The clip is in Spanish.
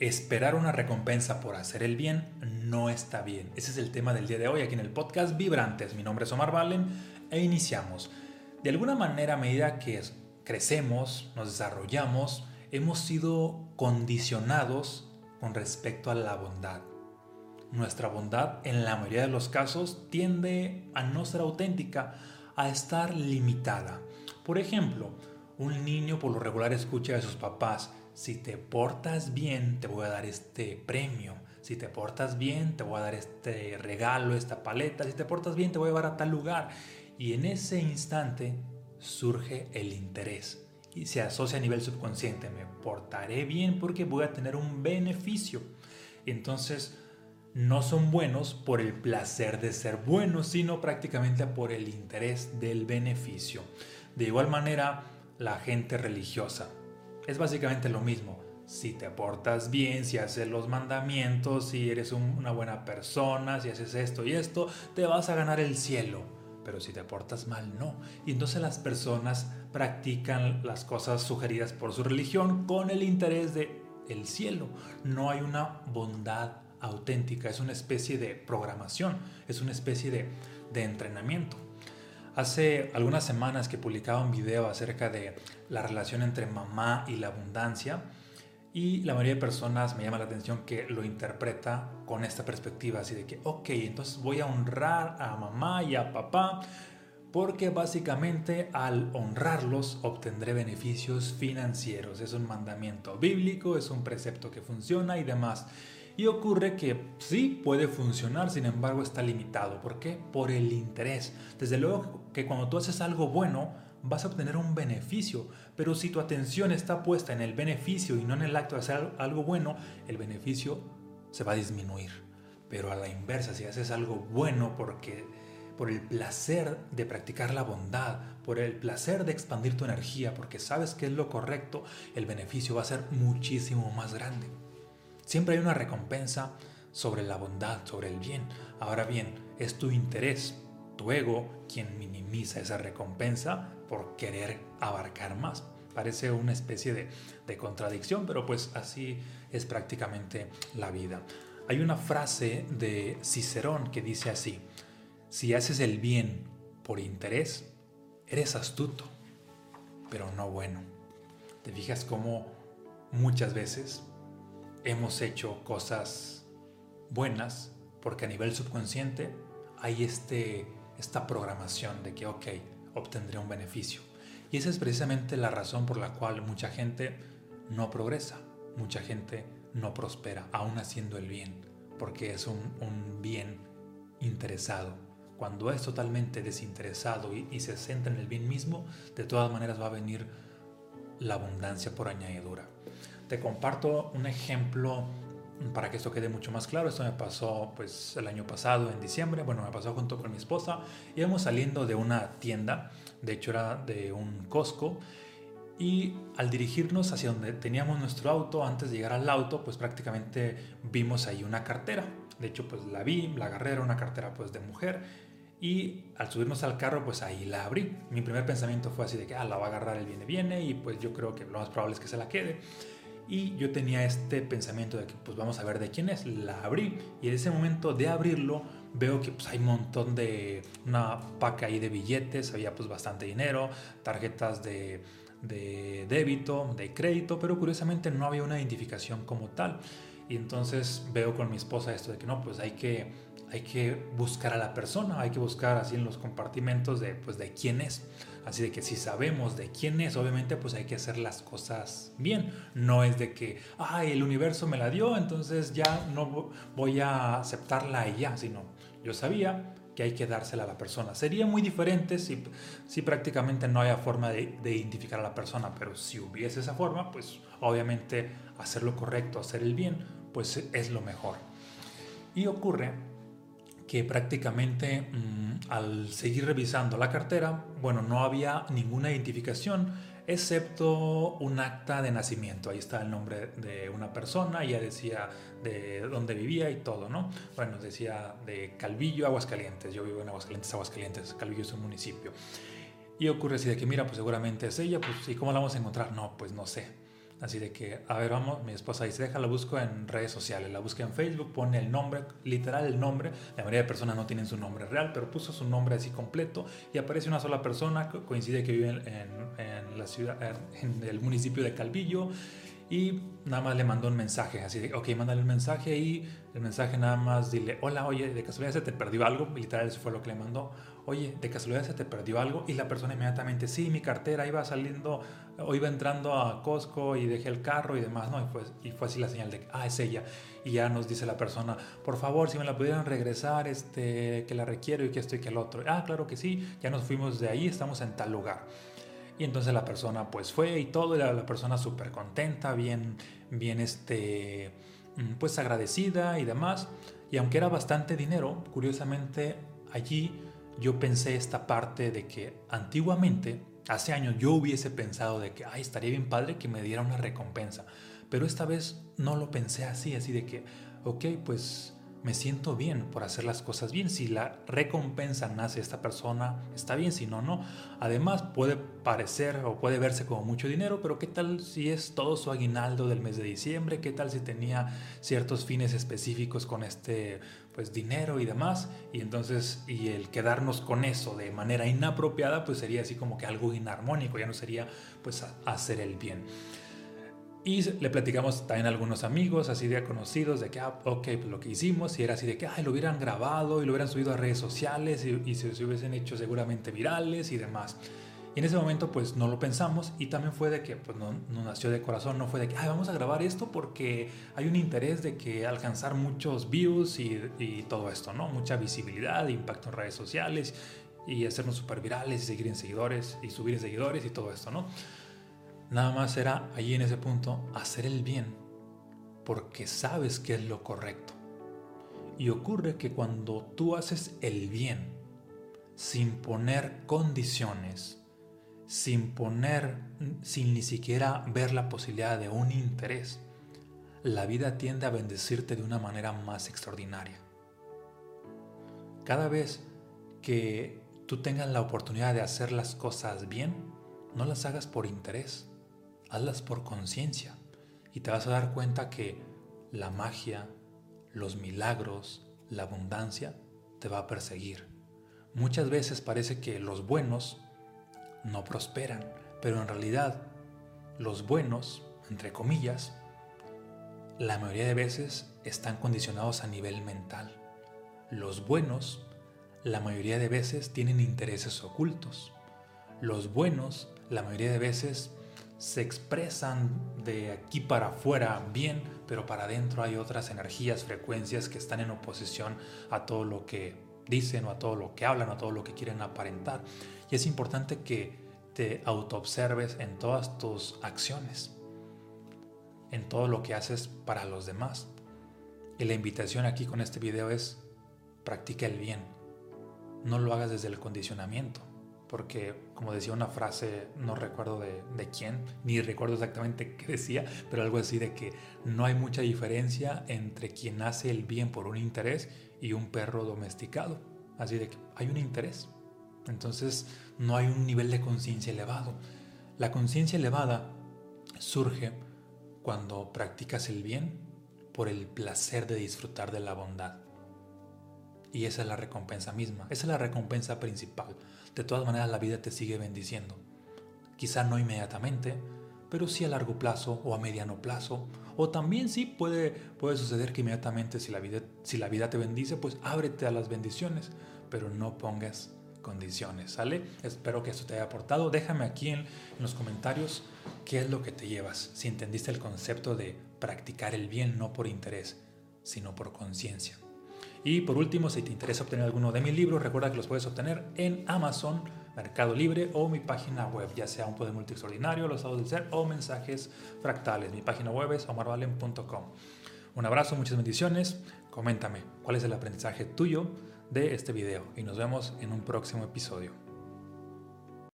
esperar una recompensa por hacer el bien no está bien. Ese es el tema del día de hoy aquí en el podcast Vibrantes. Mi nombre es Omar Valen e iniciamos. De alguna manera, a medida que crecemos, nos desarrollamos, hemos sido condicionados con respecto a la bondad. Nuestra bondad en la mayoría de los casos tiende a no ser auténtica, a estar limitada. Por ejemplo, un niño por lo regular escucha de sus papás, si te portas bien, te voy a dar este premio. Si te portas bien, te voy a dar este regalo, esta paleta. Si te portas bien, te voy a llevar a tal lugar. Y en ese instante surge el interés y se asocia a nivel subconsciente. Me portaré bien porque voy a tener un beneficio. Entonces, no son buenos por el placer de ser buenos, sino prácticamente por el interés del beneficio. De igual manera, la gente religiosa es básicamente lo mismo. Si te portas bien, si haces los mandamientos, si eres una buena persona, si haces esto y esto, te vas a ganar el cielo. Pero si te portas mal, no. Y entonces las personas practican las cosas sugeridas por su religión con el interés de el cielo. No hay una bondad auténtica, es una especie de programación, es una especie de, de entrenamiento. Hace algunas semanas que publicaba un video acerca de la relación entre mamá y la abundancia y la mayoría de personas me llama la atención que lo interpreta con esta perspectiva, así de que, ok, entonces voy a honrar a mamá y a papá porque básicamente al honrarlos obtendré beneficios financieros. Es un mandamiento bíblico, es un precepto que funciona y demás. Y ocurre que sí puede funcionar, sin embargo está limitado. ¿Por qué? Por el interés. Desde luego que cuando tú haces algo bueno, vas a obtener un beneficio, pero si tu atención está puesta en el beneficio y no en el acto de hacer algo bueno, el beneficio se va a disminuir. Pero a la inversa, si haces algo bueno porque por el placer de practicar la bondad, por el placer de expandir tu energía, porque sabes que es lo correcto, el beneficio va a ser muchísimo más grande. Siempre hay una recompensa sobre la bondad, sobre el bien. Ahora bien, es tu interés, tu ego, quien minimiza esa recompensa por querer abarcar más. Parece una especie de, contradicción, pero pues así es prácticamente la vida. Hay una frase de Cicerón que dice así, si haces el bien por interés, eres astuto, pero no bueno. ¿Te fijas cómo muchas veces hemos hecho cosas buenas porque a nivel subconsciente hay este, esta programación de que, ok, obtendré un beneficio. Y esa es precisamente la razón por la cual mucha gente no progresa, mucha gente no prospera, aún haciendo el bien, porque es un, un bien interesado. Cuando es totalmente desinteresado y, y se centra en el bien mismo, de todas maneras va a venir la abundancia por añadidura. Te comparto un ejemplo para que esto quede mucho más claro. Esto me pasó pues el año pasado en diciembre. Bueno, me pasó junto con mi esposa. Íbamos saliendo de una tienda, de hecho era de un Costco. Y al dirigirnos hacia donde teníamos nuestro auto, antes de llegar al auto, pues prácticamente vimos ahí una cartera. De hecho, pues la vi, la agarré, era una cartera pues de mujer. Y al subirnos al carro, pues ahí la abrí. Mi primer pensamiento fue así de que, ah, la va a agarrar el viene viene y pues yo creo que lo más probable es que se la quede. Y yo tenía este pensamiento de que pues vamos a ver de quién es. La abrí y en ese momento de abrirlo veo que pues, hay un montón de una paca ahí de billetes, había pues bastante dinero, tarjetas de, de débito, de crédito, pero curiosamente no había una identificación como tal. Y entonces veo con mi esposa esto de que no, pues hay que, hay que buscar a la persona, hay que buscar así en los compartimentos de, pues, de quién es. Así de que si sabemos de quién es, obviamente pues hay que hacer las cosas bien. No es de que, ay, el universo me la dio, entonces ya no voy a aceptarla y ya, sino yo sabía que hay que dársela a la persona. Sería muy diferente si, si prácticamente no haya forma de, de identificar a la persona, pero si hubiese esa forma, pues obviamente hacer lo correcto, hacer el bien, pues es lo mejor. Y ocurre que prácticamente mmm, al seguir revisando la cartera, bueno, no había ninguna identificación excepto un acta de nacimiento. Ahí está el nombre de una persona, ya decía de dónde vivía y todo, ¿no? Bueno, decía de Calvillo, Aguascalientes. Yo vivo en Aguascalientes, Aguascalientes. Calvillo es un municipio. Y ocurre así de que, mira, pues seguramente es ella, pues ¿y cómo la vamos a encontrar? No, pues no sé. Así de que, a ver, vamos, mi esposa dice, deja, la busco en redes sociales, la busca en Facebook, pone el nombre, literal el nombre, la mayoría de personas no tienen su nombre real, pero puso su nombre así completo y aparece una sola persona, coincide que vive en, en la ciudad, en el municipio de Calvillo y nada más le mandó un mensaje, así de, ok, mándale un mensaje y el mensaje nada más dile, hola, oye, de casualidad se te perdió algo, literal eso fue lo que le mandó, oye, de casualidad se te perdió algo y la persona inmediatamente, sí, mi cartera iba saliendo o iba entrando a Costco y dejé el carro y demás, ¿no? Y fue, y así la señal de, ah, es ella. Y ya nos dice la persona, por favor, si me la pudieran regresar, este, que la requiero y que esto y que el otro. Ah, claro que sí, ya nos fuimos de ahí, estamos en tal lugar. Y entonces la persona pues fue y todo, y la, persona súper contenta, bien, bien este, mm, pues agradecida y demás. Y aunque era bastante dinero, curiosamente allí yo pensé esta parte de que antiguamente, hace años, yo hubiese pensado de que, ay, estaría bien padre que me diera una recompensa. Pero esta vez no lo pensé así, así de que, ok, pues me siento bien por hacer las cosas bien. Si la recompensa nace esta persona, está bien, si no, no. Además, puede parecer o puede verse como mucho dinero, pero ¿qué tal si es todo su aguinaldo del mes de diciembre? ¿Qué tal si tenía ciertos fines específicos con este pues dinero y demás? Y entonces, y el quedarnos con eso de manera inapropiada, pues sería así como que algo inarmónico, ya no sería pues hacer el bien. Y le platicamos también a algunos amigos, así de conocidos, de que, ah, ok, pues lo que hicimos, y era así de que, ay, lo hubieran grabado y lo hubieran subido a redes sociales y, se, hubiesen hecho seguramente virales y demás. Y en ese momento, pues no lo pensamos y también fue de que, pues no, no, nació de corazón, no fue de que, ay, vamos a grabar esto porque hay un interés de que alcanzar muchos views y, y todo esto, ¿no? Mucha visibilidad, impacto en redes sociales y hacernos súper virales y seguir en seguidores y subir en seguidores y todo esto, ¿no? Nada más era allí en ese punto hacer el bien porque sabes que es lo correcto. Y ocurre que cuando tú haces el bien sin poner condiciones, sin poner, sin ni siquiera ver la posibilidad de un interés, la vida tiende a bendecirte de una manera más extraordinaria. Cada vez que tú tengas la oportunidad de hacer las cosas bien, no las hagas por interés, hazlas por conciencia y te vas a dar cuenta que la magia, los milagros, la abundancia te va a perseguir. Muchas veces parece que los buenos no prosperan, pero en realidad los buenos, entre comillas, la mayoría de veces están condicionados a nivel mental. Los buenos, la mayoría de veces, tienen intereses ocultos. Los buenos, la mayoría de veces, se expresan de aquí para afuera bien, pero para adentro hay otras energías, frecuencias que están en oposición a todo lo que dicen o a todo lo que hablan o a todo lo que quieren aparentar. Y es importante que te autoobserves en todas tus acciones, en todo lo que haces para los demás. Y la invitación aquí con este video es practica el bien. No lo hagas desde el condicionamiento porque como decía una frase, no recuerdo de, quién, ni recuerdo exactamente qué decía, pero algo así de que no hay mucha diferencia entre quien hace el bien por un interés y un perro domesticado. Así de que hay un interés. Entonces no hay un nivel de conciencia elevado. La conciencia elevada surge cuando practicas el bien por el placer de disfrutar de la bondad. Y esa es la recompensa misma, esa es la recompensa principal de todas maneras la vida te sigue bendiciendo. Quizá no inmediatamente, pero sí a largo plazo o a mediano plazo. O también sí puede, puede suceder que inmediatamente si la, vida, si la vida te bendice, pues ábrete a las bendiciones, pero no pongas condiciones, ¿sale? Espero que esto te haya aportado. Déjame aquí en, en los comentarios qué es lo que te llevas, si entendiste el concepto de practicar el bien no por interés, sino por conciencia. Y por último, si te interesa obtener alguno de mis libros, recuerda que los puedes obtener en Amazon, Mercado Libre o mi página web, ya sea un poder multi extraordinario, los estados del ser o mensajes fractales. Mi página web es omarvalen.com. Un abrazo, muchas bendiciones. Coméntame cuál es el aprendizaje tuyo de este video y nos vemos en un próximo episodio.